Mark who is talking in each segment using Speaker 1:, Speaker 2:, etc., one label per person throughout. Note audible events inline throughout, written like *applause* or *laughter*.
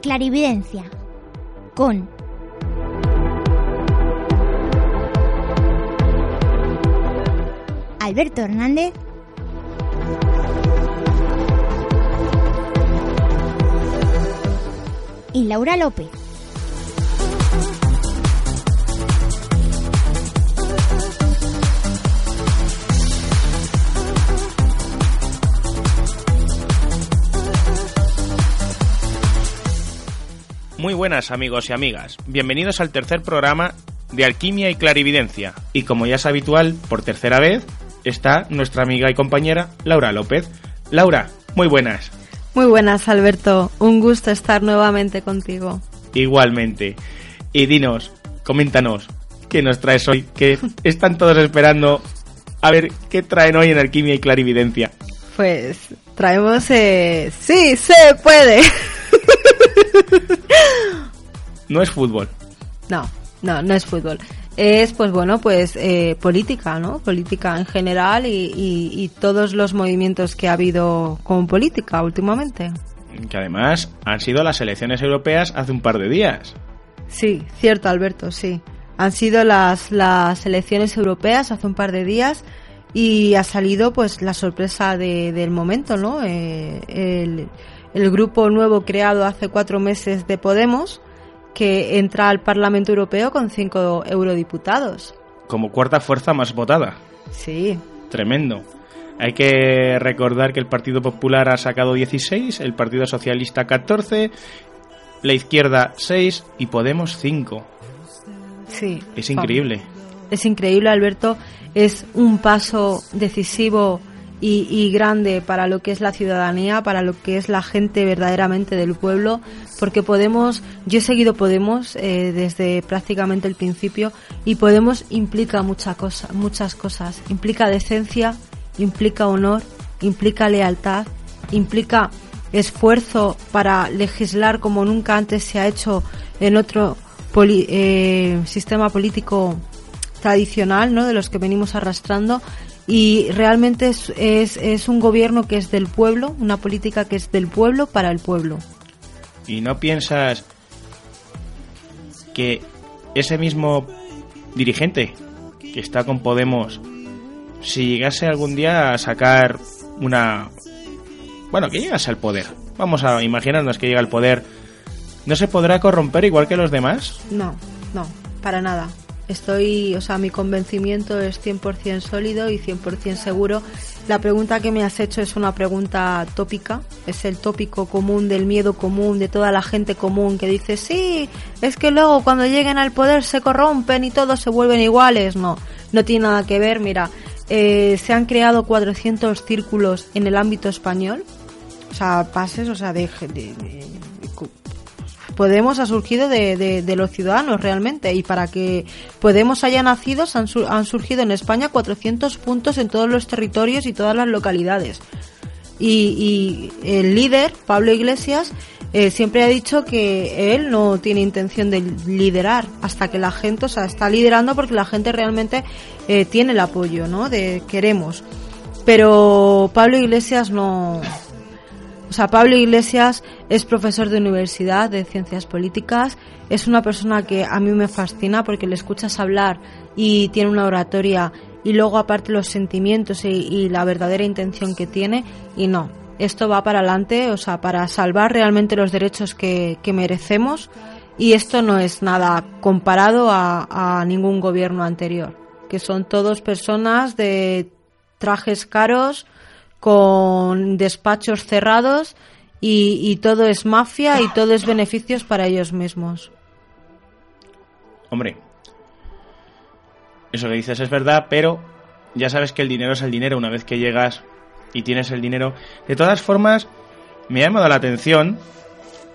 Speaker 1: Clarividencia con Alberto Hernández y Laura López.
Speaker 2: Buenas amigos y amigas, bienvenidos al tercer programa de Alquimia y Clarividencia. Y como ya es habitual, por tercera vez, está nuestra amiga y compañera Laura López. Laura, muy buenas.
Speaker 3: Muy buenas Alberto, un gusto estar nuevamente contigo.
Speaker 2: Igualmente. Y dinos, coméntanos, ¿qué nos traes hoy? Que *laughs* están todos esperando a ver qué traen hoy en Alquimia y Clarividencia.
Speaker 3: Pues traemos... Eh... Sí, se puede. *laughs*
Speaker 2: No es fútbol.
Speaker 3: No, no, no es fútbol. Es, pues bueno, pues eh, política, ¿no? Política en general y, y, todos los movimientos que ha habido con política últimamente.
Speaker 2: Que además han sido las elecciones europeas hace un par de días.
Speaker 3: Sí, cierto, Alberto, sí. Han sido las, las elecciones europeas hace un par de días y ha salido pues la sorpresa de, del momento, ¿no? Eh, el, el grupo nuevo creado hace cuatro meses de Podemos, que entra al Parlamento Europeo con cinco eurodiputados.
Speaker 2: Como cuarta fuerza más votada.
Speaker 3: Sí.
Speaker 2: Tremendo. Hay que recordar que el Partido Popular ha sacado 16, el Partido Socialista 14, la izquierda 6 y Podemos 5.
Speaker 3: Sí.
Speaker 2: Es increíble.
Speaker 3: Es increíble, Alberto. Es un paso decisivo y, grande para lo que es la ciudadanía, para lo que es la gente verdaderamente del pueblo, porque Podemos, yo he seguido Podemos eh, desde prácticamente el principio y Podemos implica mucha cosa, muchas cosas, implica decencia, implica honor, implica lealtad, implica esfuerzo para legislar como nunca antes se ha hecho en otro eh, sistema político tradicional, ¿no? De los que venimos arrastrando y realmente es, es, es, un gobierno que es del pueblo, una política que es del pueblo para el pueblo.
Speaker 2: ¿Y no piensas que ese mismo dirigente que está con Podemos, si llegase algún día a sacar una... Bueno, que llegase al poder, vamos a imaginarnos que llega al poder, ¿no se podrá corromper igual que los demás?
Speaker 3: No, no, para nada. Estoy, o sea, mi convencimiento es 100% sólido y 100% seguro. La pregunta que me has hecho es una pregunta tópica, es el tópico común del miedo común de toda la gente común que dice, sí, es que luego cuando lleguen al poder se corrompen y todos se vuelven iguales. No, no tiene nada que ver. Mira, eh, se han creado 400 círculos en el ámbito español, o sea, pases, o sea, de, de Podemos ha surgido de, de, los ciudadanos realmente y para que Podemos haya nacido han, han surgido en España 400 puntos en todos los territorios y todas las localidades. Y, el líder, Pablo Iglesias, eh, siempre ha dicho que él no tiene intención de liderar hasta que la gente, o sea, está liderando porque la gente realmente eh, tiene el apoyo, ¿no? De queremos. Pero Pablo Iglesias no, o sea, Pablo Iglesias es profesor de universidad de ciencias políticas, es una persona que a mí me fascina porque le escuchas hablar y tiene una oratoria y luego aparte los sentimientos y, la verdadera intención que tiene. Y no, esto va para adelante, o sea, para salvar realmente los derechos que, merecemos. Y esto no es nada comparado a, a ningún gobierno anterior, que son todos personas de trajes caros, con despachos cerrados y, todo es mafia y todo es beneficios para ellos mismos.
Speaker 2: Hombre, eso que dices es verdad, pero ya sabes que el dinero es el dinero una vez que llegas y tienes el dinero. De todas formas, me ha llamado la atención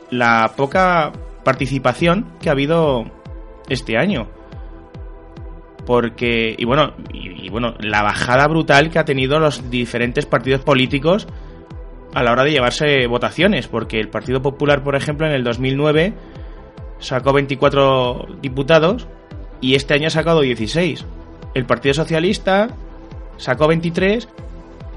Speaker 2: la poca participación que ha habido este año porque y bueno y, bueno la bajada brutal que ha tenido los diferentes partidos políticos a la hora de llevarse votaciones porque el Partido Popular por ejemplo en el 2009 sacó 24 diputados y este año ha sacado 16 el Partido Socialista sacó 23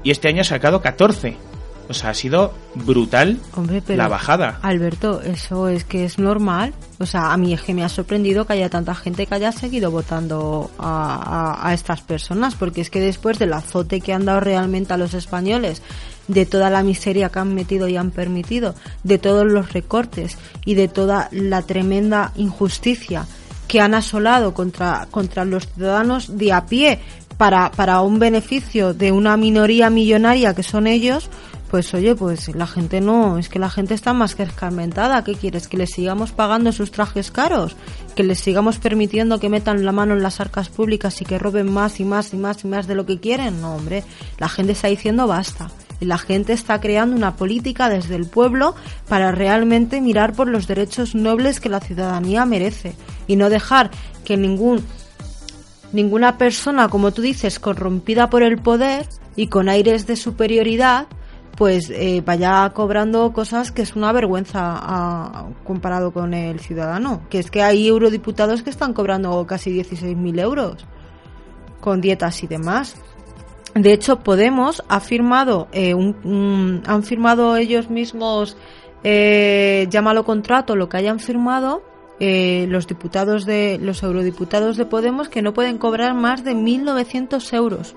Speaker 2: y este año ha sacado 14 O sea, ha sido brutal
Speaker 3: Hombre, pero,
Speaker 2: la bajada.
Speaker 3: Alberto, eso es que es normal. O sea, a mí es que me ha sorprendido que haya tanta gente que haya seguido votando a, a- a estas personas, porque es que después del azote que han dado realmente a los españoles, de toda la miseria que han metido y han permitido, de todos los recortes y de toda la tremenda injusticia que han asolado contra, contra los ciudadanos de a pie para, para un beneficio de una minoría millonaria que son ellos, pues oye, pues la gente no, es que la gente está más que escarmentada. ¿Qué quieres? ¿Que les sigamos pagando sus trajes caros? ¿Que les sigamos permitiendo que metan la mano en las arcas públicas y que roben más y más y más y más de lo que quieren? No, hombre, la gente está diciendo basta. Y la gente está creando una política desde el pueblo para realmente mirar por los derechos nobles que la ciudadanía merece y no dejar que ningún ninguna persona, como tú dices, corrompida por el poder y con aires de superioridad, pues eh, vaya cobrando cosas que es una vergüenza a- comparado con el ciudadano. Que es que hay eurodiputados que están cobrando casi 16.000 euros con dietas y demás. De hecho, Podemos ha firmado, eh, un- han firmado ellos mismos, eh, llámalo contrato, lo que hayan firmado, eh, los diputados de, los eurodiputados de Podemos que no pueden cobrar más de 1.900 euros.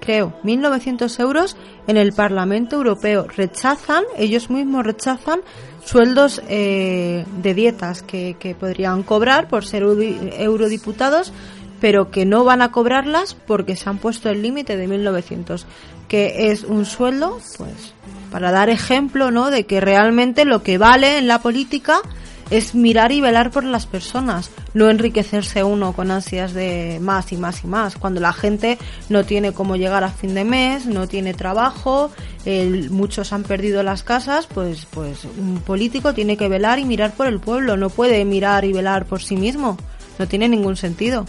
Speaker 3: Creo, 1.900 euros en el Parlamento Europeo. Rechazan, ellos mismos rechazan sueldos eh, de dietas que, que podrían cobrar por ser eurodiputados, pero que no van a cobrarlas porque se han puesto el límite de 1.900, que es un sueldo, pues, para dar ejemplo, ¿no? De que realmente lo que vale en la política es mirar y velar por las personas, no enriquecerse uno con ansias de más y más y más. Cuando la gente no tiene cómo llegar a fin de mes, no tiene trabajo, el- muchos han perdido las casas, pues, pues un político tiene que velar y mirar por el pueblo, no puede mirar y velar por sí mismo. No tiene ningún sentido.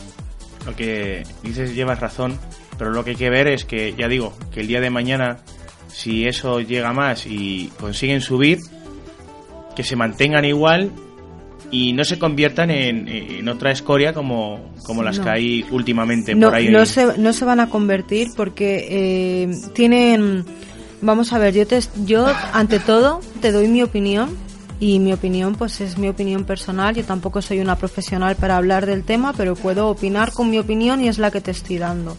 Speaker 2: Lo que dices llevas razón, pero lo que hay que ver es que, ya digo, que el día de mañana, si eso llega más y consiguen subir, que se mantengan igual y no se conviertan en, en otra escoria como, como las
Speaker 3: No.
Speaker 2: que hay últimamente
Speaker 3: no,
Speaker 2: por ahí.
Speaker 3: no se, no se van a convertir porque eh, tienen vamos a ver yo te yo ante todo te doy mi opinión y mi opinión pues es mi opinión personal yo tampoco soy una profesional para hablar del tema pero puedo opinar con mi opinión y es la que te estoy dando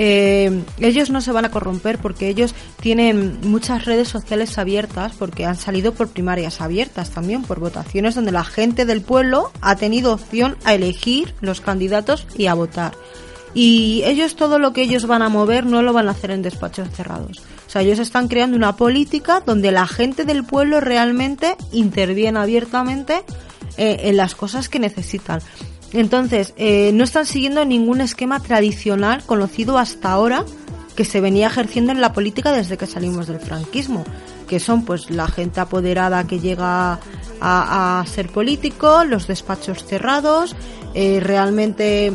Speaker 3: eh, ellos no se van a corromper porque ellos tienen muchas redes sociales abiertas porque han salido por primarias abiertas también, por votaciones donde la gente del pueblo ha tenido opción a elegir los candidatos y a votar. Y ellos todo lo que ellos van a mover no lo van a hacer en despachos cerrados. O sea, ellos están creando una política donde la gente del pueblo realmente interviene abiertamente eh, en las cosas que necesitan. Entonces, eh, no están siguiendo ningún esquema tradicional conocido hasta ahora que se venía ejerciendo en la política desde que salimos del franquismo, que son pues la gente apoderada que llega a, a ser político, los despachos cerrados, eh, realmente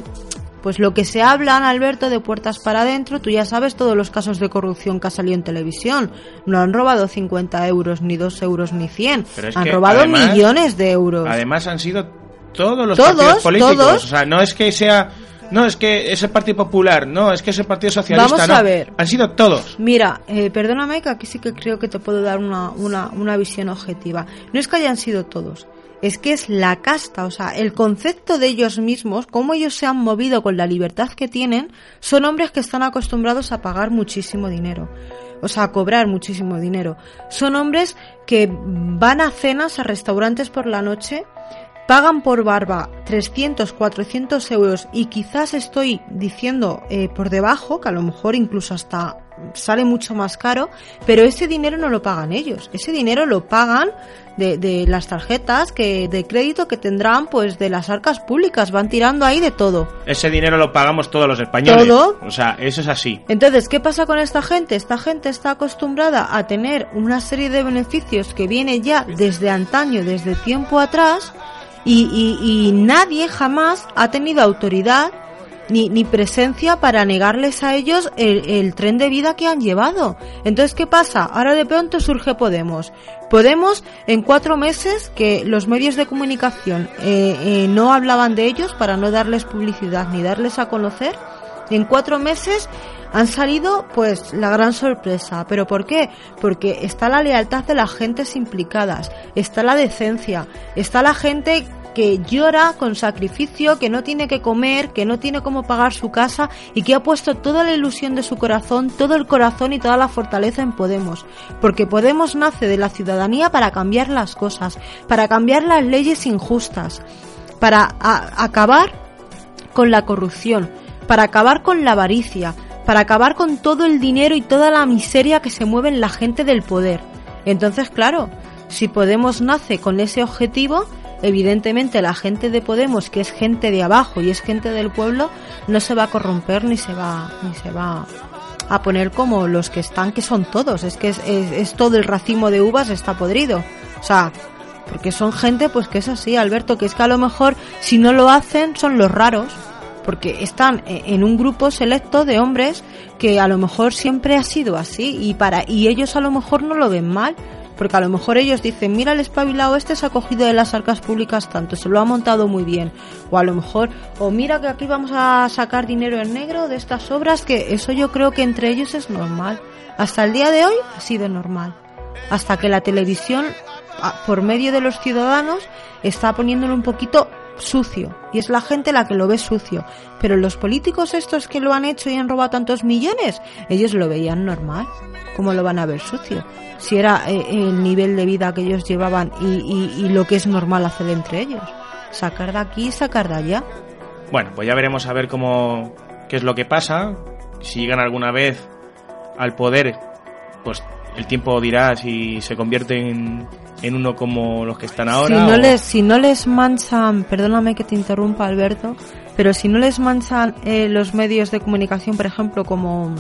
Speaker 3: pues lo que se hablan, Alberto, de puertas para adentro, tú ya sabes todos los casos de corrupción que ha salido en televisión. No han robado 50 euros, ni 2 euros, ni 100.
Speaker 2: Pero es
Speaker 3: han
Speaker 2: que,
Speaker 3: robado
Speaker 2: además-
Speaker 3: millones de euros.
Speaker 2: Además han sido todos los
Speaker 3: Todos,
Speaker 2: partidos políticos.
Speaker 3: todos.
Speaker 2: O sea, no es que sea... No, es que ese Partido Popular, no, es que ese Partido Socialista,
Speaker 3: Vamos
Speaker 2: no.
Speaker 3: a ver.
Speaker 2: Han sido todos.
Speaker 3: Mira, eh, perdóname que aquí sí que creo que te puedo dar una, una, una visión objetiva. No es que hayan sido todos, es que es la casta, o sea, el concepto de ellos mismos, cómo ellos se han movido con la libertad que tienen, son hombres que están acostumbrados a pagar muchísimo dinero. O sea, a cobrar muchísimo dinero. Son hombres que van a cenas, a restaurantes por la noche, pagan por barba 300, 400 euros y quizás estoy diciendo eh, por debajo, que a lo mejor incluso hasta sale mucho más caro, pero ese dinero no lo pagan ellos, ese dinero lo pagan de, de las tarjetas que de crédito que tendrán pues de las arcas públicas, van tirando ahí de todo.
Speaker 2: Ese dinero lo pagamos todos los españoles.
Speaker 3: Todo.
Speaker 2: O sea, eso es así.
Speaker 3: Entonces, ¿qué pasa con esta gente? Esta gente está acostumbrada a tener una serie de beneficios que viene ya desde antaño, desde tiempo atrás, y, y- y nadie jamás ha tenido autoridad ni, ni presencia para negarles a ellos el, el tren de vida que han llevado. Entonces, ¿qué pasa? Ahora de pronto surge Podemos. Podemos, en cuatro meses que los medios de comunicación eh, eh, no hablaban de ellos para no darles publicidad ni darles a conocer, en cuatro meses han salido pues la gran sorpresa. ¿Pero por qué? Porque está la lealtad de las gentes implicadas, está la decencia, está la gente que llora con sacrificio, que no tiene que comer, que no tiene cómo pagar su casa y que ha puesto toda la ilusión de su corazón, todo el corazón y toda la fortaleza en Podemos. Porque Podemos nace de la ciudadanía para cambiar las cosas, para cambiar las leyes injustas, para acabar con la corrupción, para acabar con la avaricia, para acabar con todo el dinero y toda la miseria que se mueve en la gente del poder. Entonces, claro, si Podemos nace con ese objetivo, evidentemente la gente de Podemos, que es gente de abajo y es gente del pueblo, no se va a corromper ni se va, ni se va a poner como los que están, que son todos. Es que es, todo el racimo de uvas está podrido. O sea, porque son gente pues que es así, Alberto, que es que a lo mejor si no lo hacen son los raros, porque están e, en un grupo selecto de hombres que a lo mejor siempre ha sido así y para y ellos a lo mejor no lo ven mal porque a lo mejor ellos dicen, mira el espabilado este se ha cogido de las arcas públicas tanto, se lo ha montado muy bien. O a lo mejor, o mira que aquí vamos a sacar dinero en negro de estas obras, que eso yo creo que entre ellos es normal. Hasta el día de hoy ha sido normal. Hasta que la televisión, por medio de los ciudadanos, está poniéndolo un poquito sucio. Y es la gente la que lo ve sucio. Pero los políticos estos que lo han hecho y han robado tantos millones, ellos lo veían normal. ¿Cómo lo van a ver sucio? Si era eh, el nivel de vida que ellos llevaban y, lo que es normal hacer entre ellos. Sacar de aquí y sacar de allá.
Speaker 2: Bueno, pues ya veremos a ver cómo qué es lo que pasa. Si llegan alguna vez al poder, pues el tiempo dirá si se convierten en uno como los que están ahora.
Speaker 3: Si no, les, si no les manchan, perdóname que te interrumpa Alberto, pero si no les manchan eh, los medios de comunicación, por ejemplo, como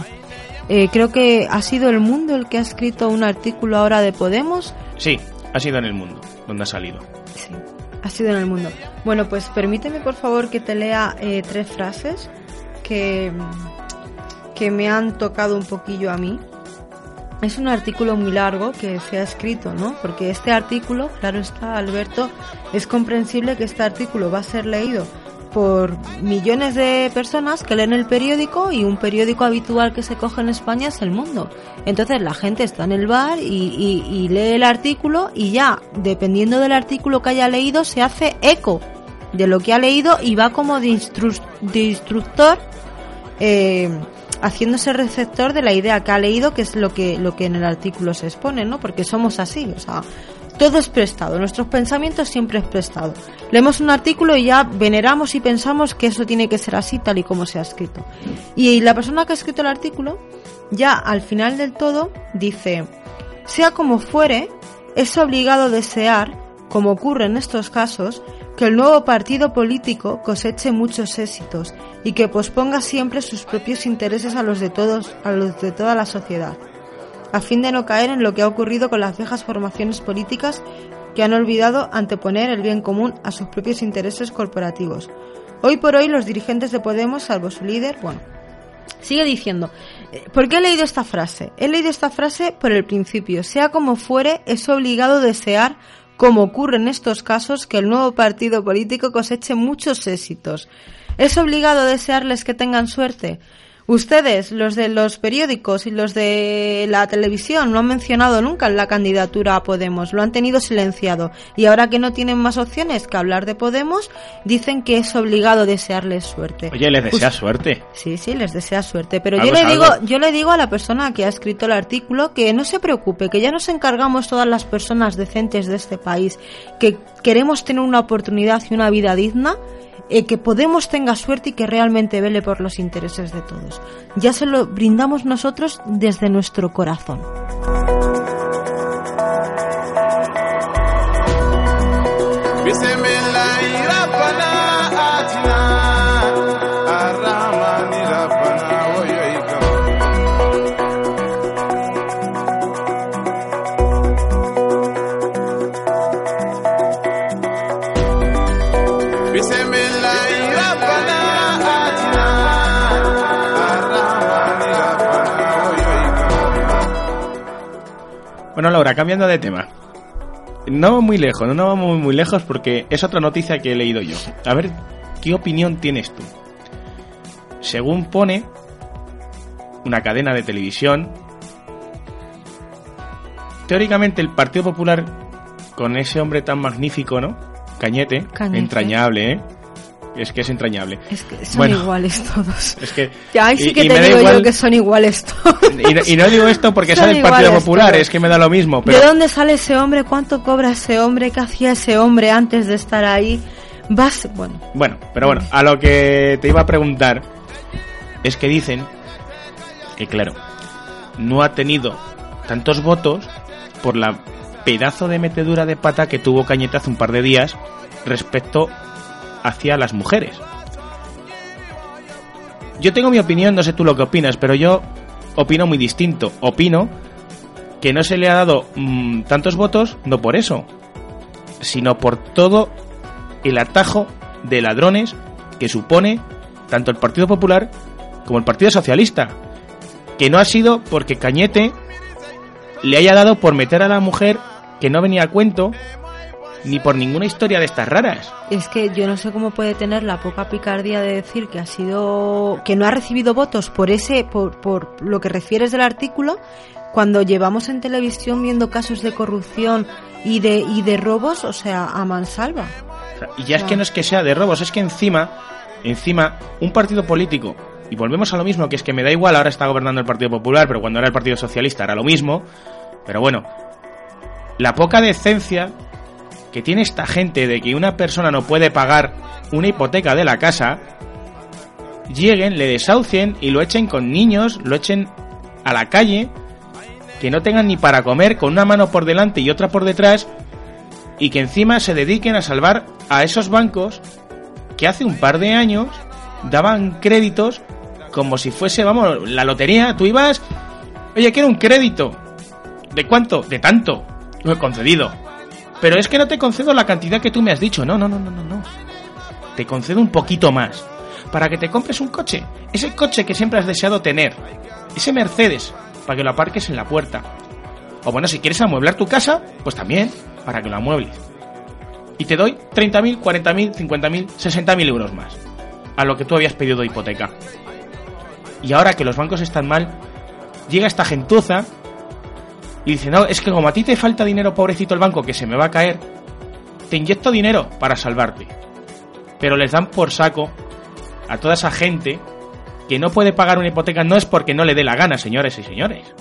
Speaker 3: eh, creo que ha sido El Mundo el que ha escrito un artículo ahora de Podemos.
Speaker 2: Sí, ha sido en El Mundo, donde ha salido.
Speaker 3: Sí, ha sido en El Mundo. Bueno, pues permíteme por favor que te lea eh, tres frases que, que me han tocado un poquillo a mí. Es un artículo muy largo que se ha escrito, ¿no? Porque este artículo, claro está, Alberto, es comprensible que este artículo va a ser leído por millones de personas que leen el periódico y un periódico habitual que se coge en España es El Mundo. Entonces la gente está en el bar y, lee el artículo y ya, dependiendo del artículo que haya leído, se hace eco de lo que ha leído y va como de, instructor eh, haciéndose receptor de la idea que ha leído, que es lo que, lo que en el artículo se expone, ¿no? Porque somos así, o sea, todo es prestado, nuestros pensamientos siempre es prestado. Leemos un artículo y ya veneramos y pensamos que eso tiene que ser así tal y como se ha escrito. Y la persona que ha escrito el artículo, ya al final del todo, dice, sea como fuere, es obligado desear, como ocurre en estos casos, que el nuevo partido político coseche muchos éxitos y que posponga siempre sus propios intereses a los de todos, a los de toda la sociedad a fin de no caer en lo que ha ocurrido con las viejas formaciones políticas que han olvidado anteponer el bien común a sus propios intereses corporativos. Hoy por hoy los dirigentes de Podemos, salvo su líder, bueno, sigue diciendo, eh, ¿por qué he leído esta frase? He leído esta frase por el principio, sea como fuere, es obligado desear, como ocurre en estos casos, que el nuevo partido político coseche muchos éxitos. ¿Es obligado desearles que tengan suerte? Ustedes, los de los periódicos y los de la televisión, no han mencionado nunca la candidatura a Podemos, lo han tenido silenciado. Y ahora que no tienen más opciones que hablar de Podemos, dicen que es obligado desearles suerte.
Speaker 2: Oye, les desea suerte.
Speaker 3: Sí, sí, les desea suerte. Pero yo le, digo, yo le digo a la persona que ha escrito el artículo que no se preocupe, que ya nos encargamos todas las personas decentes de este país, que queremos tener una oportunidad y una vida digna eh, que Podemos tenga suerte y que realmente vele por los intereses de todos. Ya se lo brindamos nosotros desde nuestro corazón.
Speaker 2: Laura, cambiando de tema. No muy lejos, no vamos muy lejos porque es otra noticia que he leído yo. A ver, ¿qué opinión tienes tú? Según pone, una cadena de televisión. Teóricamente el Partido Popular, con ese hombre tan magnífico, ¿no? Cañete,
Speaker 3: Cañete.
Speaker 2: entrañable, ¿eh? Es que es entrañable.
Speaker 3: Es que son
Speaker 2: Bueno.
Speaker 3: iguales todos.
Speaker 2: Es que...
Speaker 3: Ya, ahí sí
Speaker 2: y-
Speaker 3: que
Speaker 2: y
Speaker 3: te digo
Speaker 2: igual-
Speaker 3: yo que son iguales todos.
Speaker 2: Y no, y no digo esto porque *laughs*
Speaker 3: Son
Speaker 2: sea del Partido Popular,
Speaker 3: todos.
Speaker 2: es que me da lo mismo. Pero
Speaker 3: ¿De dónde sale ese hombre? ¿Cuánto cobra ese hombre? ¿Qué hacía ese hombre antes de estar ahí? Vas, bueno,
Speaker 2: Bueno, pero bueno, a lo que te iba a preguntar es que dicen que, claro, no ha tenido tantos votos por la pedazo de metedura de pata que tuvo Cañete hace un par de días respecto hacia las mujeres. Yo tengo mi opinión, no sé tú lo que opinas, pero yo opino muy distinto. Opino que no se le ha dado mm, tantos votos, no por eso, sino por todo el atajo de ladrones que supone tanto el Partido Popular como el Partido Socialista. Que no ha sido porque Cañete le haya dado por meter a la mujer que no venía a cuento, ni por ninguna historia de estas raras.
Speaker 3: es que yo no sé cómo puede tener la poca picardía de decir que ha sido que no ha recibido votos por ese por, por lo que refieres del artículo cuando llevamos en televisión viendo casos de corrupción y de y de robos, o sea, a mansalva.
Speaker 2: O sea, y ya es que no es que sea de robos, es que encima, encima, un partido político, y volvemos a lo mismo, que es que me da igual, ahora está gobernando el Partido Popular, pero cuando era el Partido Socialista era lo mismo, pero bueno, la poca decencia que tiene esta gente de que una persona no puede pagar una hipoteca de la casa, lleguen, le desahucien y lo echen con niños, lo echen a la calle, que no tengan ni para comer, con una mano por delante y otra por detrás, y que encima se dediquen a salvar a esos bancos que hace un par de años daban créditos como si fuese, vamos, la lotería. Tú ibas, oye, quiero un crédito. ¿De cuánto? De tanto. Lo he concedido. Pero es que no te concedo la cantidad que tú me has dicho. No, no, no, no, no, no. Te concedo un poquito más. Para que te compres un coche. Ese coche que siempre has deseado tener. Ese Mercedes. Para que lo aparques en la puerta. O bueno, si quieres amueblar tu casa, pues también. Para que lo amuebles. Y te doy 30.000, 40.000, 50.000, 60.000 euros más. A lo que tú habías pedido de hipoteca. Y ahora que los bancos están mal, llega esta gentuza y dice, no, es que como a ti te falta dinero, pobrecito el banco, que se me va a caer, te inyecto dinero para salvarte. Pero les dan por saco a toda esa gente que no puede pagar una hipoteca, no es porque no le dé la gana, señores y señores.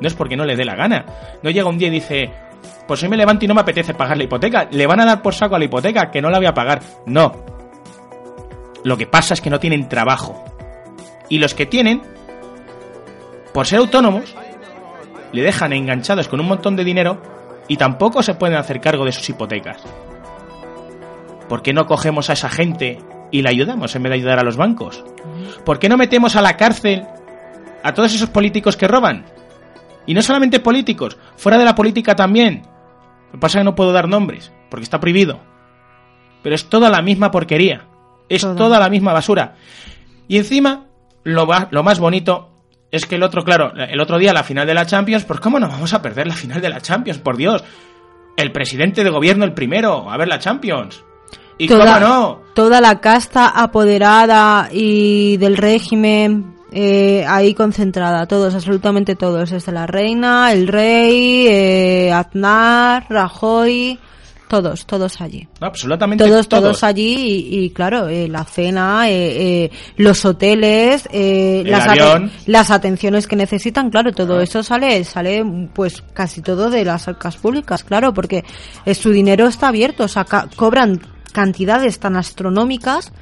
Speaker 2: No es porque no le dé la gana. No llega un día y dice, pues hoy me levanto y no me apetece pagar la hipoteca. Le van a dar por saco a la hipoteca, que no la voy a pagar. No. Lo que pasa es que no tienen trabajo. Y los que tienen, por ser autónomos, le dejan enganchados con un montón de dinero y tampoco se pueden hacer cargo de sus hipotecas. ¿Por qué no cogemos a esa gente y la ayudamos en vez de ayudar a los bancos? ¿Por qué no metemos a la cárcel a todos esos políticos que roban? Y no solamente políticos, fuera de la política también. Lo que pasa es que no puedo dar nombres, porque está prohibido. Pero es toda la misma porquería. Es
Speaker 3: Toda.
Speaker 2: toda la misma basura. Y encima, lo, va- lo más bonito es que el otro, claro, el otro día la final de la Champions, pues cómo no vamos a perder la final de la Champions, por Dios. El presidente de gobierno el primero a ver la Champions. Y
Speaker 3: toda,
Speaker 2: cómo no.
Speaker 3: toda la casta apoderada y del régimen eh, ahí concentrada, todos, absolutamente todos, desde la reina, el rey, eh, Aznar, Rajoy, todos, todos allí.
Speaker 2: Absolutamente
Speaker 3: Todos,
Speaker 2: todos.
Speaker 3: todos allí y, y, claro, eh, la cena, eh, eh, los hoteles, eh, las,
Speaker 2: avión.
Speaker 3: las atenciones que necesitan, claro, todo eso sale, sale pues casi todo de las arcas públicas, claro, porque eh, su dinero está abierto, o sea, ca- cobran cantidades tan astronómicas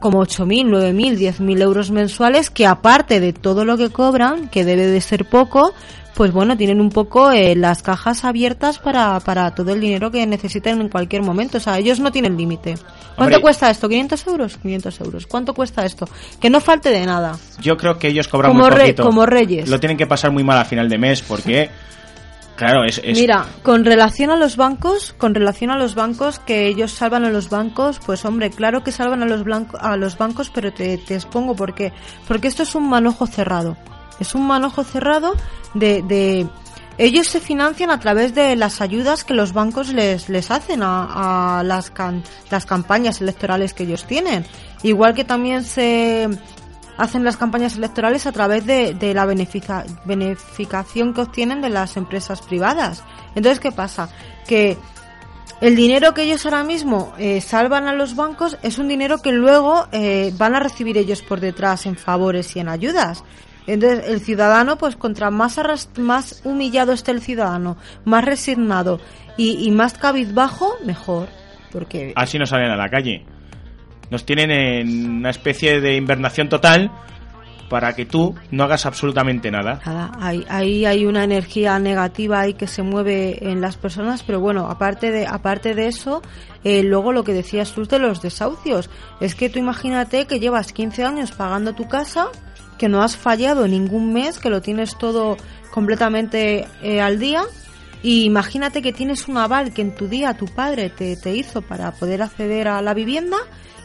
Speaker 3: como 8.000, 9.000, 10.000 euros mensuales, que aparte de todo lo que cobran, que debe de ser poco, pues bueno, tienen un poco eh, las cajas abiertas para, para todo el dinero que necesiten en cualquier momento. O sea, ellos no tienen límite. ¿Cuánto
Speaker 2: Hombre.
Speaker 3: cuesta esto? ¿500 euros? 500 euros. ¿Cuánto cuesta esto? Que no falte de nada.
Speaker 2: Yo creo que ellos cobran
Speaker 3: Como
Speaker 2: muy
Speaker 3: re-
Speaker 2: poquito.
Speaker 3: como reyes.
Speaker 2: Lo tienen que pasar muy mal a final de mes porque, claro, es... es-
Speaker 3: Mira, con relación a los bancos, con relación a los bancos, que ellos salvan a los bancos, pues hombre, claro que salvan a los, blanco- a los bancos, pero te, te expongo por qué. Porque esto es un manojo cerrado. Es un manojo cerrado de, de... Ellos se financian a través de las ayudas que los bancos les, les hacen a, a las, can- las campañas electorales que ellos tienen. Igual que también se hacen las campañas electorales a través de, la benefica, beneficación que obtienen de las empresas privadas. Entonces, ¿qué pasa? Que el dinero que ellos ahora mismo eh, salvan a los bancos es un dinero que luego eh, van a recibir ellos por detrás en favores y en ayudas. Entonces, el ciudadano, pues contra más, más humillado esté el ciudadano, más resignado y, y más cabizbajo, mejor. Porque...
Speaker 2: Así no salen a la calle. Nos tienen en una especie de invernación total para que tú no hagas absolutamente nada.
Speaker 3: Nada, ahí, hay una energía negativa ahí que se mueve en las personas, pero bueno, aparte de, aparte de eso, eh, luego lo que decías tú de los desahucios, es que tú imagínate que llevas 15 años pagando tu casa, que no has fallado ningún mes, que lo tienes todo completamente eh, al día, y imagínate que tienes un aval que en tu día tu padre te, te hizo para poder acceder a la vivienda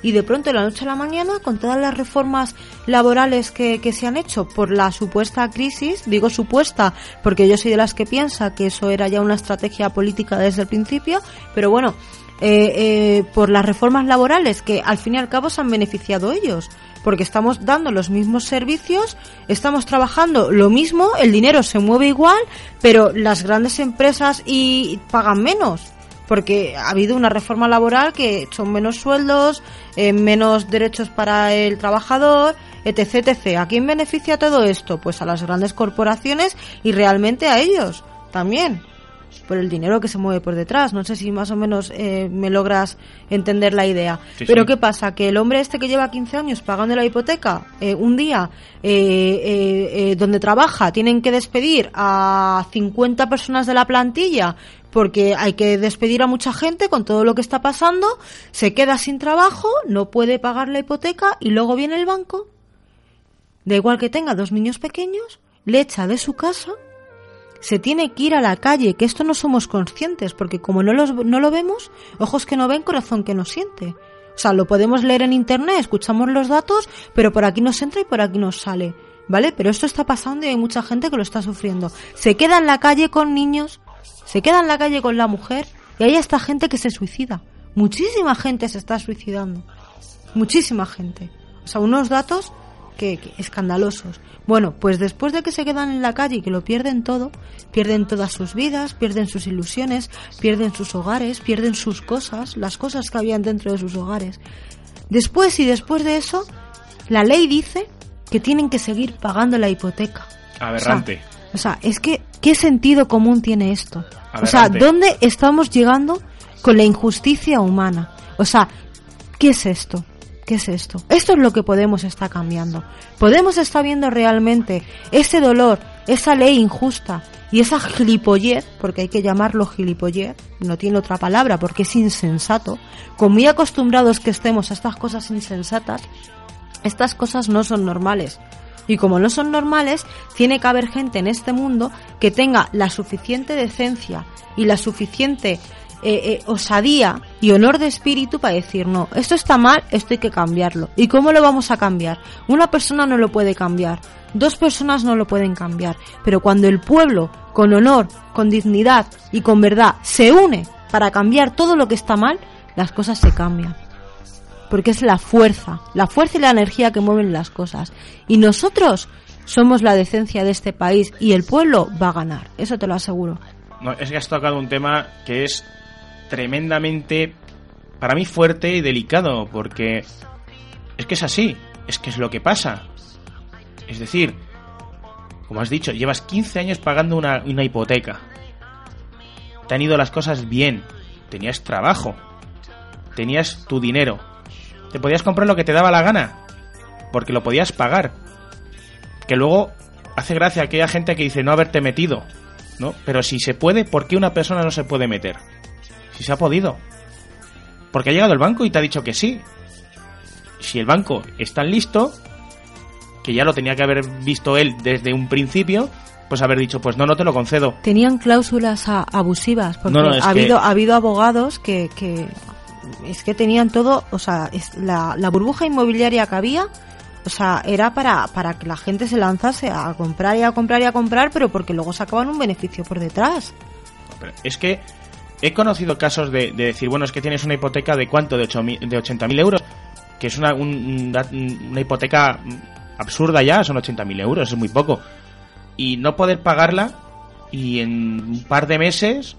Speaker 3: y de pronto de la noche a la mañana con todas las reformas laborales que, que, se han hecho por la supuesta crisis, digo supuesta porque yo soy de las que piensa que eso era ya una estrategia política desde el principio, pero bueno, eh, eh, por las reformas laborales que al fin y al cabo se han beneficiado ellos porque estamos dando los mismos servicios, estamos trabajando lo mismo, el dinero se mueve igual, pero las grandes empresas y pagan menos porque ha habido una reforma laboral que son menos sueldos, eh, menos derechos para el trabajador, etc, etc. ¿A quién beneficia todo esto? Pues a las grandes corporaciones y realmente a ellos también por el dinero que se mueve por detrás. No sé si más o menos eh, me logras entender la idea.
Speaker 2: Sí,
Speaker 3: Pero
Speaker 2: sí.
Speaker 3: ¿qué pasa? Que el hombre este que lleva 15 años pagando la hipoteca, eh, un día eh, eh, eh, donde trabaja tienen que despedir a 50 personas de la plantilla porque hay que despedir a mucha gente con todo lo que está pasando, se queda sin trabajo, no puede pagar la hipoteca y luego viene el banco, da igual que tenga dos niños pequeños, le echa de su casa se tiene que ir a la calle, que esto no somos conscientes, porque como no, los, no lo vemos, ojos que no ven, corazón que no siente. O sea, lo podemos leer en internet, escuchamos los datos, pero por aquí nos entra y por aquí nos sale. ¿Vale? Pero esto está pasando y hay mucha gente que lo está sufriendo. Se queda en la calle con niños, se queda en la calle con la mujer y hay esta gente que se suicida. Muchísima gente se está suicidando. Muchísima gente. O sea, unos datos que, que, escandalosos. Bueno, pues después de que se quedan en la calle y que lo pierden todo, pierden todas sus vidas, pierden sus ilusiones, pierden sus hogares, pierden sus cosas, las cosas que habían dentro de sus hogares. Después y después de eso, la ley dice que tienen que seguir pagando la hipoteca.
Speaker 2: Aberrante.
Speaker 3: O sea, o sea es que, ¿qué sentido común tiene esto?
Speaker 2: Aberrante.
Speaker 3: O sea, ¿dónde estamos llegando con la injusticia humana? O sea, ¿qué es esto? ¿Qué es esto? Esto es lo que Podemos está cambiando. Podemos está viendo realmente ese dolor, esa ley injusta y esa gilipollez, porque hay que llamarlo gilipollez, no tiene otra palabra porque es insensato, con muy acostumbrados que estemos a estas cosas insensatas, estas cosas no son normales. Y como no son normales, tiene que haber gente en este mundo que tenga la suficiente decencia y la suficiente eh, eh, osadía y honor de espíritu para decir no, esto está mal, esto hay que cambiarlo. ¿Y cómo lo vamos a cambiar? Una persona no lo puede cambiar, dos personas no lo pueden cambiar, pero cuando el pueblo, con honor, con dignidad y con verdad, se une para cambiar todo lo que está mal, las cosas se cambian. Porque es la fuerza, la fuerza y la energía que mueven las cosas. Y nosotros somos la decencia de este país y el pueblo va a ganar, eso te lo aseguro.
Speaker 2: Es que has tocado un tema que es tremendamente, para mí, fuerte y delicado, porque es que es así, es que es lo que pasa. Es decir, como has dicho, llevas 15 años pagando una, una hipoteca. Te han ido las cosas bien, tenías trabajo, tenías tu dinero, te podías comprar lo que te daba la gana, porque lo podías pagar. Que luego hace gracia aquella gente que dice no haberte metido, ¿no? Pero si se puede, ¿por qué una persona no se puede meter? Si se ha podido. Porque ha llegado el banco y te ha dicho que sí. Si el banco es tan listo, que ya lo tenía que haber visto él desde un principio, pues haber dicho, pues no, no te lo concedo.
Speaker 3: Tenían cláusulas a- abusivas, porque
Speaker 2: No, no, es
Speaker 3: ha,
Speaker 2: que-
Speaker 3: habido, ha habido abogados que, que es que tenían todo, o sea, es la, la burbuja inmobiliaria que había, o sea, era para, para que la gente se lanzase a comprar y a comprar y a comprar, pero porque luego sacaban un beneficio por detrás.
Speaker 2: Es que he conocido casos de, de decir, bueno, es que tienes una hipoteca de cuánto, de, 8.000 de 80.000 euros, que es una, un- una hipoteca absurda ya, son 80.000 euros, es muy poco. Y no poder pagarla y en un par de meses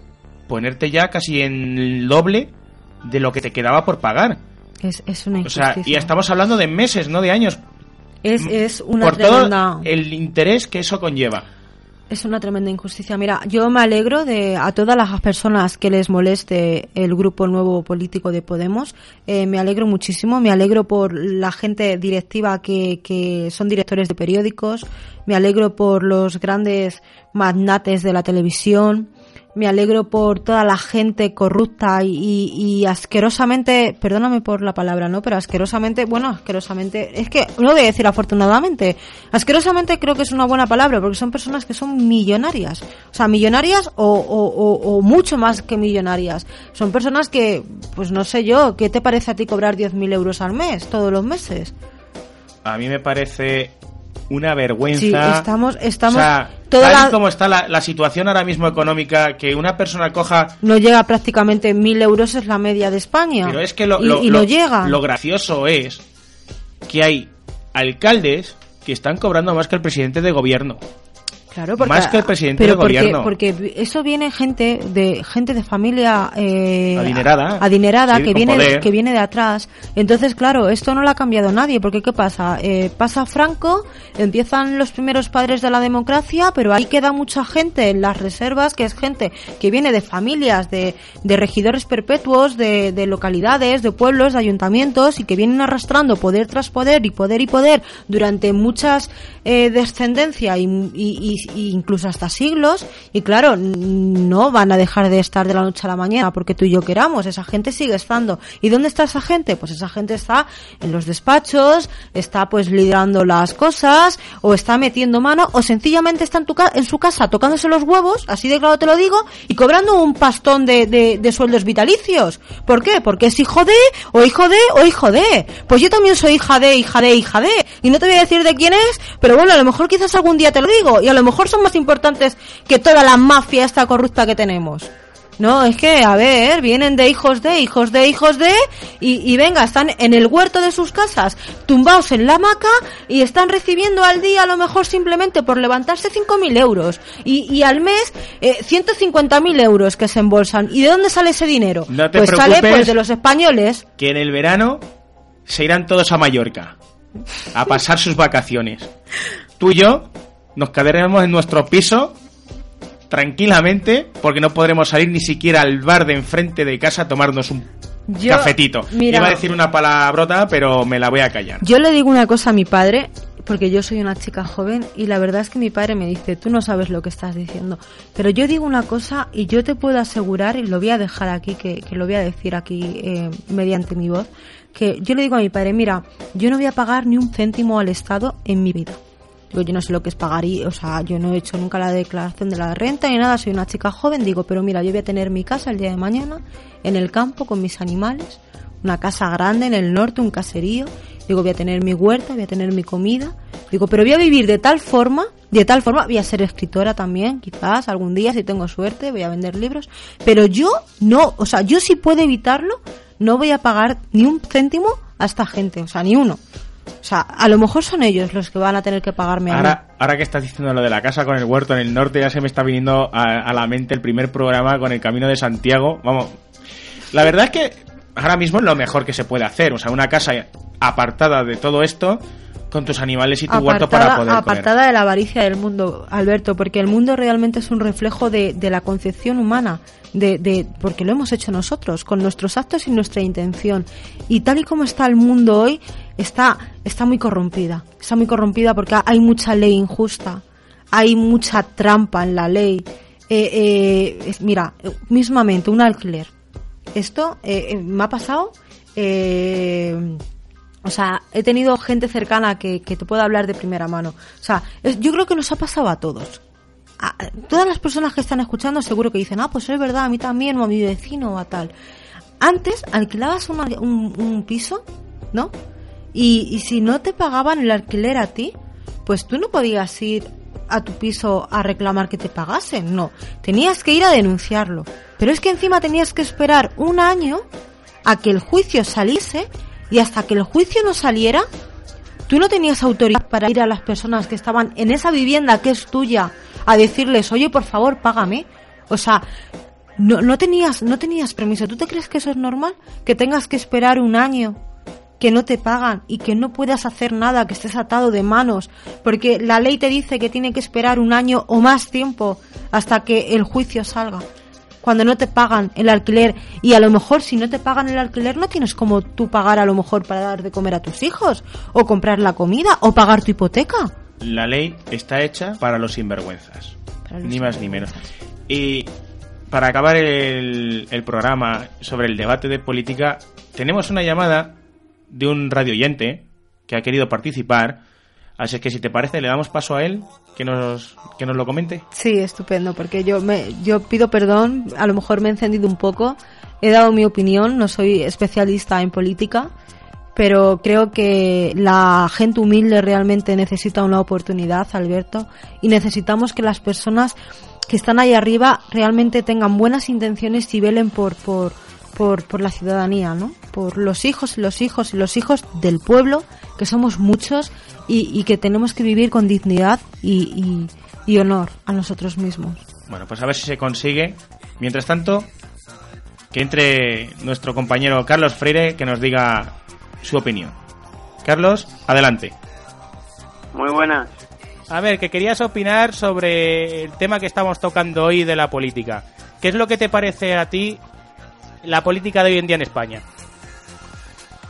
Speaker 2: ponerte ya casi en el doble de lo que te quedaba por pagar.
Speaker 3: Es, es una
Speaker 2: O sea,
Speaker 3: injusticia.
Speaker 2: y estamos hablando de meses, no de años.
Speaker 3: es, es una
Speaker 2: por
Speaker 3: tremenda...
Speaker 2: todo el interés que eso conlleva.
Speaker 3: Es una tremenda injusticia. Mira, yo me alegro de a todas las personas que les moleste el grupo nuevo político de Podemos. Eh, me alegro muchísimo. Me alegro por la gente directiva que, que son directores de periódicos. Me alegro por los grandes magnates de la televisión. Me alegro por toda la gente corrupta y, y- y asquerosamente, perdóname por la palabra, ¿no? Pero asquerosamente, bueno, asquerosamente, es que no voy a decir afortunadamente, asquerosamente creo que es una buena palabra porque son personas que son millonarias, o sea, millonarias o, o- o- o mucho más que millonarias. Son personas que, pues no sé yo, ¿qué te parece a ti cobrar 10.000 euros al mes, todos los meses?
Speaker 2: A mí me parece una vergüenza.
Speaker 3: Sí, estamos, estamos,
Speaker 2: o sea,
Speaker 3: toda
Speaker 2: tal y
Speaker 3: la-
Speaker 2: como está la, la situación ahora mismo económica, que una persona coja...
Speaker 3: no llega prácticamente 1.000 euros es la media de España.
Speaker 2: Pero es que lo,
Speaker 3: y,
Speaker 2: lo-
Speaker 3: y
Speaker 2: lo-
Speaker 3: no llega.
Speaker 2: lo gracioso es que hay alcaldes que están cobrando más que el presidente de gobierno.
Speaker 3: Claro, porque,
Speaker 2: Más que el presidente
Speaker 3: pero
Speaker 2: del
Speaker 3: porque,
Speaker 2: gobierno.
Speaker 3: Porque eso viene gente de gente de familia eh,
Speaker 2: Adinerada.
Speaker 3: adinerada
Speaker 2: Sí,
Speaker 3: que viene de,
Speaker 2: poder.
Speaker 3: que viene de atrás. Entonces, claro, esto no lo ha cambiado nadie, porque qué pasa? Eh, pasa Franco, empiezan los primeros padres de la democracia, pero ahí queda mucha gente en las reservas, que es gente que viene de familias, de, de regidores perpetuos, de, de localidades, de pueblos, de ayuntamientos y que vienen arrastrando poder tras poder y poder y poder durante muchas eh, descendencia y, y- y- y incluso hasta siglos y claro no van a dejar de estar de la noche a la mañana porque tú y yo queramos esa gente sigue estando. Y dónde está esa gente pues esa gente está en los despachos está pues liderando las cosas o está metiendo mano o sencillamente está en, tu ca- en su casa tocándose los huevos así de claro te lo digo y cobrando un pastón de, de- de sueldos vitalicios. ¿por qué? porque es hijo de o hijo de o hijo de. Pues yo también soy hija de hija de hija de. Y no te voy a decir de quién es pero bueno a lo mejor quizás algún día te lo digo y a lo mejor son más importantes que toda la mafia esta corrupta que tenemos no, es que, a ver, vienen de hijos de, hijos de, hijos de, y, y venga, están en el huerto de sus casas, tumbados en la hamaca, y están recibiendo al día, a lo mejor simplemente por levantarse 5.000 euros, y, y al mes eh, 150.000 euros que se embolsan. ¿Y de dónde sale ese dinero?
Speaker 2: No te
Speaker 3: pues sale pues de los españoles.
Speaker 2: Que en el verano se irán todos a Mallorca a pasar sus vacaciones. Tú y yo nos quedaremos en nuestro piso tranquilamente porque no podremos salir ni siquiera al bar de enfrente de casa a tomarnos un
Speaker 3: Yo-
Speaker 2: cafetito.
Speaker 3: mira-
Speaker 2: Iba a decir una palabrota, pero me la voy a callar.
Speaker 3: Yo le digo una cosa a mi padre, porque yo soy una chica joven, y la verdad es que mi padre me dice, tú no sabes lo que estás diciendo. Pero yo digo una cosa y yo te puedo asegurar, y lo voy a dejar aquí, que, que lo voy a decir aquí eh, mediante mi voz, que yo le digo a mi padre, mira, yo no voy a pagar ni un céntimo al Estado en mi vida. Yo no sé lo que es pagar y, o sea, yo no he hecho nunca la declaración de la renta ni nada, soy una chica joven, digo, pero mira, yo voy a tener mi casa el día de mañana, en el campo, con mis animales, una casa grande en el norte, un caserío, digo, voy a tener mi huerta, voy a tener mi comida, digo, pero voy a vivir de tal forma, de tal forma, voy a ser escritora también, quizás, algún día, si tengo suerte, voy a vender libros, pero yo no, o sea, yo si puedo evitarlo, no voy a pagar ni un céntimo a esta gente, o sea, ni uno. O sea, a lo mejor son ellos los que van a tener que pagarme.
Speaker 2: Ahora, ahora que estás diciendo lo de la casa con el huerto en el norte, ya se me está viniendo a, a la mente el primer programa con el Camino de Santiago. Vamos, la verdad es que ahora mismo es lo mejor que se puede hacer. O sea, una casa apartada de todo esto con tus animales y tu huerto para poder comer.
Speaker 3: apartada de la avaricia del mundo, Alberto, porque el mundo realmente es un reflejo de, de la concepción humana, de, de, porque lo hemos hecho nosotros, con nuestros actos y nuestra intención. Y tal y como está el mundo hoy, está, está muy corrompida. Está muy corrompida porque hay mucha ley injusta, hay mucha trampa en la ley. Eh, eh, mira, mismamente, un alquiler. Esto eh, eh, me ha pasado. eh, o sea, he tenido gente cercana que, que te pueda hablar de primera mano. O sea, yo creo que nos ha pasado a todos. Todas las personas que están escuchando seguro que dicen, ah, pues es verdad, a mí también, o a mi vecino, o a tal. Antes alquilabas una- un, un piso, ¿no? Y, y si no te pagaban el alquiler a ti, pues tú no podías ir a tu piso a reclamar que te pagasen, no. Tenías que ir a denunciarlo. Pero es que encima tenías que esperar un año a que el juicio saliese y hasta que el juicio no saliera, tú no tenías autoridad para ir a las personas que estaban en esa vivienda que es tuya a decirles, oye, por favor, págame. O sea, no, no tenías, no tenías permiso. ¿Tú te crees que eso es normal? Que tengas que esperar un año que no te pagan y que no puedas hacer nada, que estés atado de manos, porque la ley te dice que tiene que esperar un año o más tiempo hasta que el juicio salga. Cuando no te pagan el alquiler y a lo mejor si no te pagan el alquiler no tienes como tú pagar a lo mejor para dar de comer a tus hijos o comprar la comida o pagar tu hipoteca.
Speaker 2: La ley está hecha para los sinvergüenzas, ni más ni menos. Y para acabar el, el programa sobre el debate de política, tenemos una llamada de un radio oyente que ha querido participar. Así que si te parece, le damos paso a él que nos, que nos lo comente.
Speaker 3: Sí, estupendo, porque yo, me, yo pido perdón, a lo mejor me he encendido un poco, he dado mi opinión, no soy especialista en política, pero creo que la gente humilde realmente necesita una oportunidad, Alberto, y necesitamos que las personas que están ahí arriba realmente tengan buenas intenciones y velen por, por, por, la ciudadanía, ¿no? Por los hijos y los hijos y los hijos del pueblo, que somos muchos y, y que tenemos que vivir con dignidad y, y, y honor a nosotros mismos.
Speaker 2: Bueno, pues a ver si se consigue. Mientras tanto, que entre nuestro compañero Carlos Freire que nos diga su opinión. Carlos, adelante.
Speaker 4: Muy buenas.
Speaker 2: A ver, que querías opinar sobre el tema que estamos tocando hoy de la política. ¿Qué es lo que te parece a ti la política de hoy en día en España?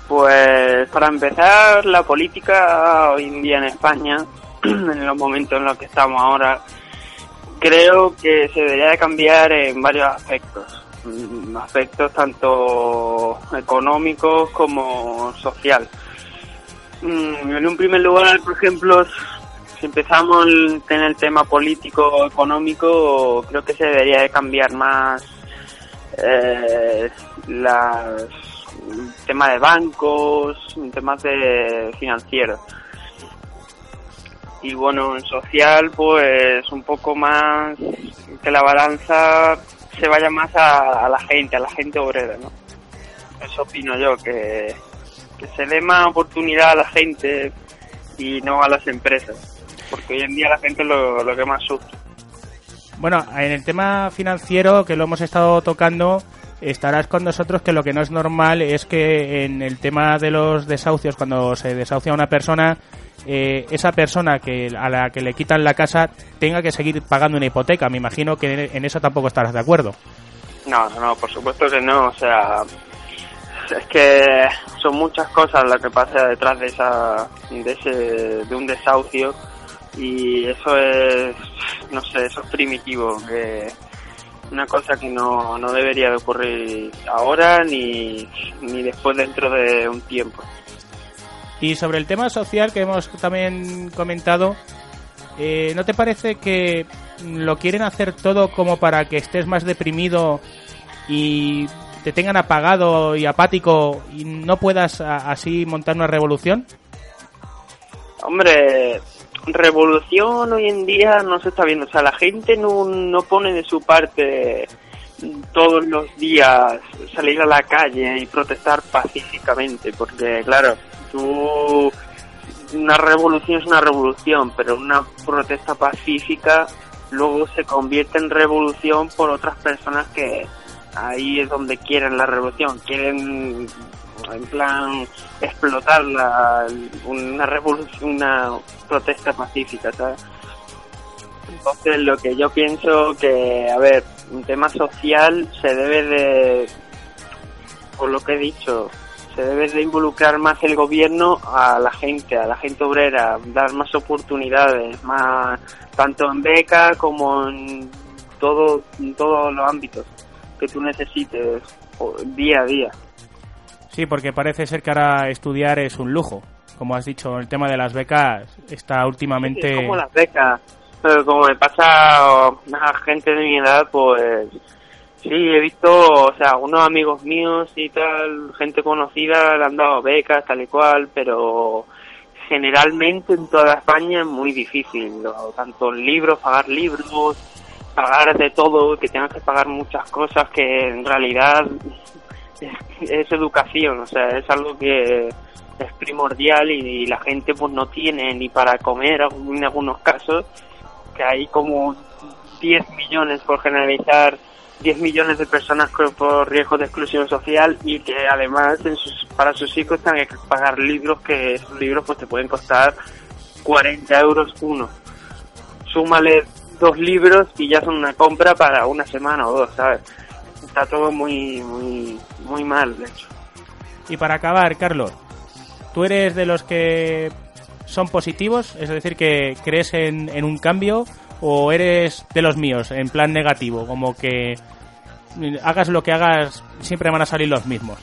Speaker 4: Pues para empezar, la política hoy en día en España, *clears throat* en los momentos en los que estamos ahora, creo que se debería de cambiar en varios aspectos. Mm, Aspectos tanto económicos como social. Mm, En un primer lugar, por ejemplo, si empezamos en el tema político económico, creo que se debería de cambiar más eh, las tema de bancos, temas de financieros. Y bueno, en social, pues un poco más que la balanza se vaya más a, a la gente, a la gente obrera, ¿no? Eso opino yo, que, que se dé más oportunidad a la gente y no a las empresas. Porque hoy en día la gente es lo, lo que más sufre.
Speaker 2: Bueno, en el tema financiero que lo hemos estado tocando, estarás con nosotros que lo que no es normal es que en el tema de los desahucios, cuando se desahucia una persona, eh, esa persona que a la que le quitan la casa tenga que seguir pagando una hipoteca. Me imagino que en eso tampoco estarás de acuerdo.
Speaker 4: No, no, no, por supuesto que no. O sea, es que son muchas cosas las que pasa detrás de esa, de ese, de un desahucio y eso es, no sé, eso es primitivo, que una cosa que no, no debería de ocurrir ahora ni, ni después dentro de un tiempo.
Speaker 2: Y sobre el tema social que hemos también comentado, eh, ¿no te parece que lo quieren hacer todo como para que estés más deprimido y te tengan apagado y apático y no puedas a- así montar una revolución?
Speaker 4: Hombre, revolución hoy en día no se está viendo. O sea, la gente no, no pone de su parte todos los días salir a la calle y protestar pacíficamente. Porque, claro, tú. Una revolución es una revolución, pero una protesta pacífica luego se convierte en revolución por otras personas que ahí es donde quieren la revolución. Quieren en plan explotar la, una revolución, una protesta pacífica. Entonces lo que yo pienso que, a ver, un tema social se debe de, por lo que he dicho, se debe de involucrar más el gobierno a la gente, a la gente obrera, dar más oportunidades, más tanto en beca como en todo, en todos los ámbitos que tú necesites día a día.
Speaker 2: Sí, porque parece ser que ahora estudiar es un lujo. Como has dicho, el tema de las becas está últimamente...
Speaker 4: Es como las becas. Pero como me pasa a gente de mi edad, pues sí, he visto, o sea, algunos amigos míos y tal, gente conocida, le han dado becas, tal y cual, pero generalmente en toda España es muy difícil. Tanto libros, pagar libros, pagar de todo, que tengas que pagar muchas cosas que en realidad es, educación, o sea, es algo que, es primordial y, la gente pues no tiene ni para comer en algunos casos, que hay como 10 millones por generalizar 10 millones de personas por riesgo de exclusión social y que además para sus hijos tienen que pagar libros que esos libros pues te pueden costar 40 euros uno. Súmale dos libros y ya son una compra para una semana o dos, ¿sabes? Está todo muy, muy, muy mal, de hecho.
Speaker 2: Y para acabar, Carlos, ¿tú eres de los que son positivos? Es decir, que crees en, en un cambio o eres de los míos, en plan negativo, como que hagas lo que hagas, siempre van a salir los mismos.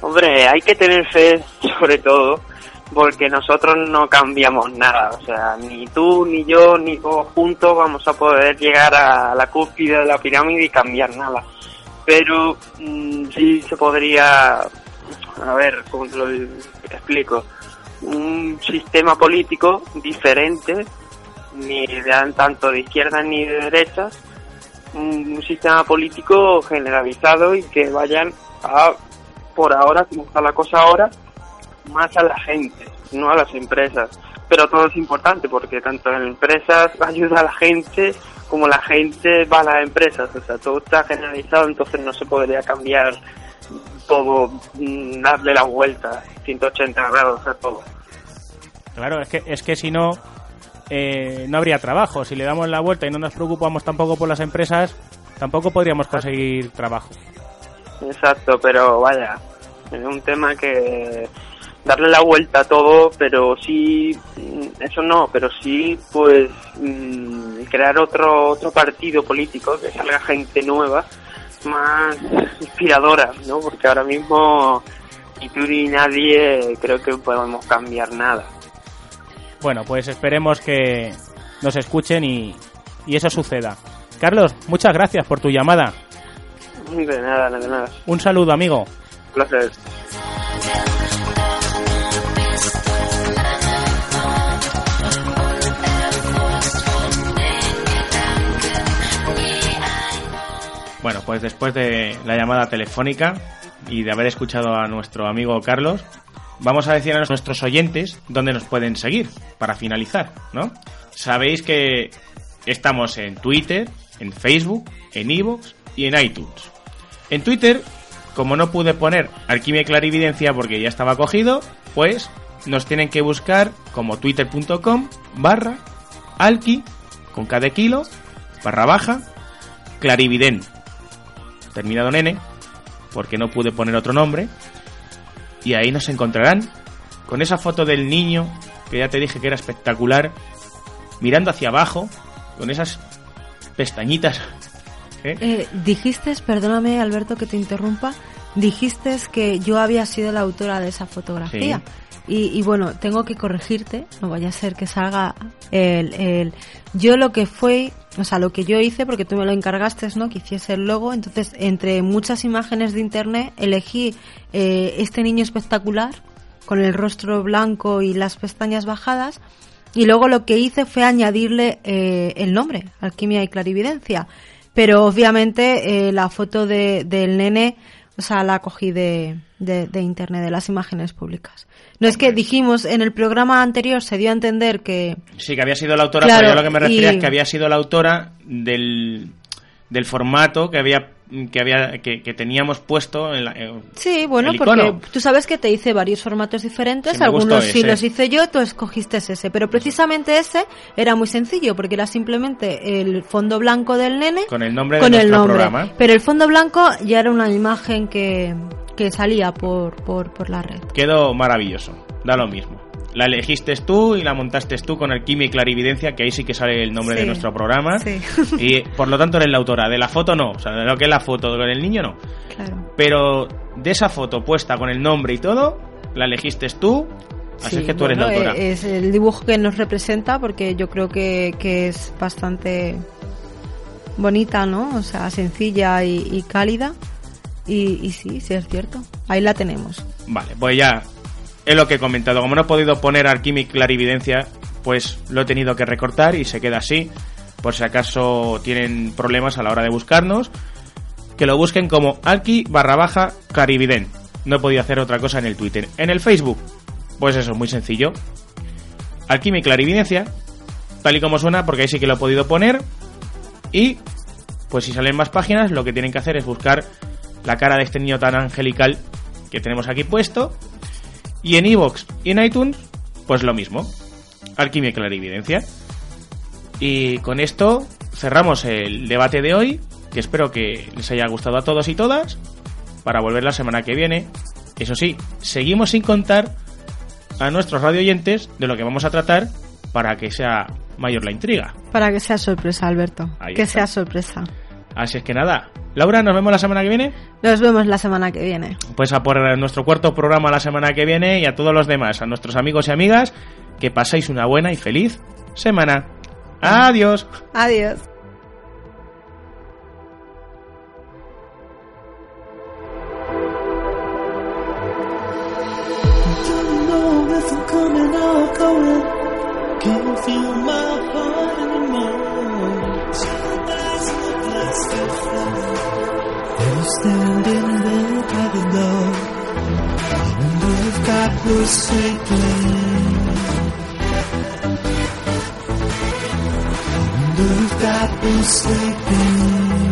Speaker 4: Hombre, hay que tener fe *laughs* sobre todo, porque nosotros no cambiamos nada, o sea, ni tú, ni yo, ni todos juntos vamos a poder llegar a la cúspide de la pirámide y cambiar nada. Pero mm, sí se podría, a ver, ¿cómo te lo explico? Un sistema político diferente, ni de tanto de izquierda ni de derecha, un, sistema político generalizado y que vayan a, por ahora, como está la cosa ahora, más a la gente, no a las empresas. Pero todo es importante porque tanto en empresas *laughs* ayuda a la gente como la gente va a las empresas. O sea, todo está generalizado, entonces no se podría cambiar todo, mm, darle la vuelta 180 grados a todo.
Speaker 2: Claro, es que, es que si no, eh, no habría trabajo. Si le damos la vuelta y no nos preocupamos tampoco por las empresas, tampoco podríamos conseguir trabajo.
Speaker 4: Exacto, pero vaya, es un tema que darle la vuelta a todo, pero sí, mm, eso no, pero sí, pues mm, crear otro otro partido político que salga gente nueva, más inspiradora, ¿no? Porque ahora mismo ni tú ni nadie creo que podemos cambiar nada.
Speaker 2: Bueno, pues esperemos que nos escuchen y, y eso suceda. Carlos, muchas gracias por tu llamada.
Speaker 4: De nada, de nada.
Speaker 2: Un saludo, amigo.
Speaker 4: Un placer.
Speaker 2: Pues después de la llamada telefónica y de haber escuchado a nuestro amigo Carlos, vamos a decir a nuestros oyentes dónde nos pueden seguir para finalizar, ¿no? Sabéis que estamos en Twitter, en Facebook, en Evox y en iTunes. En Twitter, como no pude poner Alquimia y Clarividencia porque ya estaba cogido, pues nos tienen que buscar como twitter.com barra alki con cada kilo barra baja clarividen terminado en n porque no pude poner otro nombre y ahí nos encontrarán con esa foto del niño que ya te dije que era espectacular, mirando hacia abajo, con esas pestañitas. *laughs*
Speaker 3: ¿eh? Eh, dijiste, perdóname Alberto que te interrumpa, dijiste que yo había sido la autora de esa fotografía. Y, bueno, tengo que corregirte, no vaya a ser que salga el, el... Yo lo que fue, o sea, lo que yo hice, porque tú me lo encargaste, ¿no? Que hiciese el logo, entonces entre muchas imágenes de internet elegí eh, este niño espectacular, con el rostro blanco y las pestañas bajadas, y luego lo que hice fue añadirle eh, el nombre, Alquimia y Clarividencia. Pero obviamente eh, la foto de, del nene, o sea, la cogí de, de, internet, de las imágenes públicas. No es que dijimos en el programa anterior se dio a entender que.
Speaker 2: Sí, que había sido la autora, pero yo lo que me refería es que había sido la autora del, del formato que había que había que, teníamos puesto en la,
Speaker 3: sí bueno porque tú sabes que te hice varios formatos diferentes algunos sí los hice yo tú escogiste ese. Pero precisamente ese era muy sencillo porque era simplemente el fondo blanco del nene
Speaker 2: con el nombre con el nombre. programa.
Speaker 3: pero el fondo blanco ya era una imagen que, que salía por, por, por la red.
Speaker 2: Quedó maravilloso. Da lo mismo la elegiste tú y la montaste tú con Alquimia y Clarividencia, que ahí sí que sale el nombre de nuestro programa. Y por lo tanto eres la autora. De la foto no, o sea, de lo que es la foto con el niño no. Claro. Pero de esa foto puesta con el nombre y todo, la elegiste tú. Así es que tú eres la autora.
Speaker 3: Es el dibujo que nos representa porque yo creo que, que es bastante bonita, ¿no? O sea, sencilla y, cálida. Y, y sí, sí es cierto. Ahí la tenemos.
Speaker 2: Vale, pues ya es lo que he comentado. Como no he podido poner Alquimic Clarividencia, pues lo he tenido que recortar y se queda así. Por si acaso tienen problemas a la hora de buscarnos, que lo busquen como Alki barra baja Clarividen. no he podido hacer otra cosa en el Twitter. En el Facebook, pues eso, muy sencillo. Alquimia y Clarividencia, tal y como suena, porque ahí sí que lo he podido poner. Y, pues si salen más páginas, lo que tienen que hacer es buscar la cara de este niño tan angelical que tenemos aquí puesto. Y en iVoox y en iTunes, pues lo mismo. Alquimia y Clarividencia. Y con esto cerramos el debate de hoy, que espero que les haya gustado a todos y todas, para volver la semana que viene. Eso sí, seguimos sin contar a nuestros radio oyentes de lo que vamos a tratar para que sea mayor la intriga.
Speaker 3: Para que sea sorpresa, Alberto.
Speaker 2: Ahí
Speaker 3: que
Speaker 2: está.
Speaker 3: sea sorpresa.
Speaker 2: Así es que nada, Laura, nos vemos la semana que viene.
Speaker 3: Nos vemos la semana que viene.
Speaker 2: Pues a por nuestro cuarto programa la semana que viene y a todos los demás, a nuestros amigos y amigas, que paséis una buena y feliz semana. Adiós.
Speaker 3: Adiós.
Speaker 5: Don't know if I'm coming or going. Can't feel my heart And I'm standing there by the door. I wonder if God was sleeping. I wonder if God was sleeping.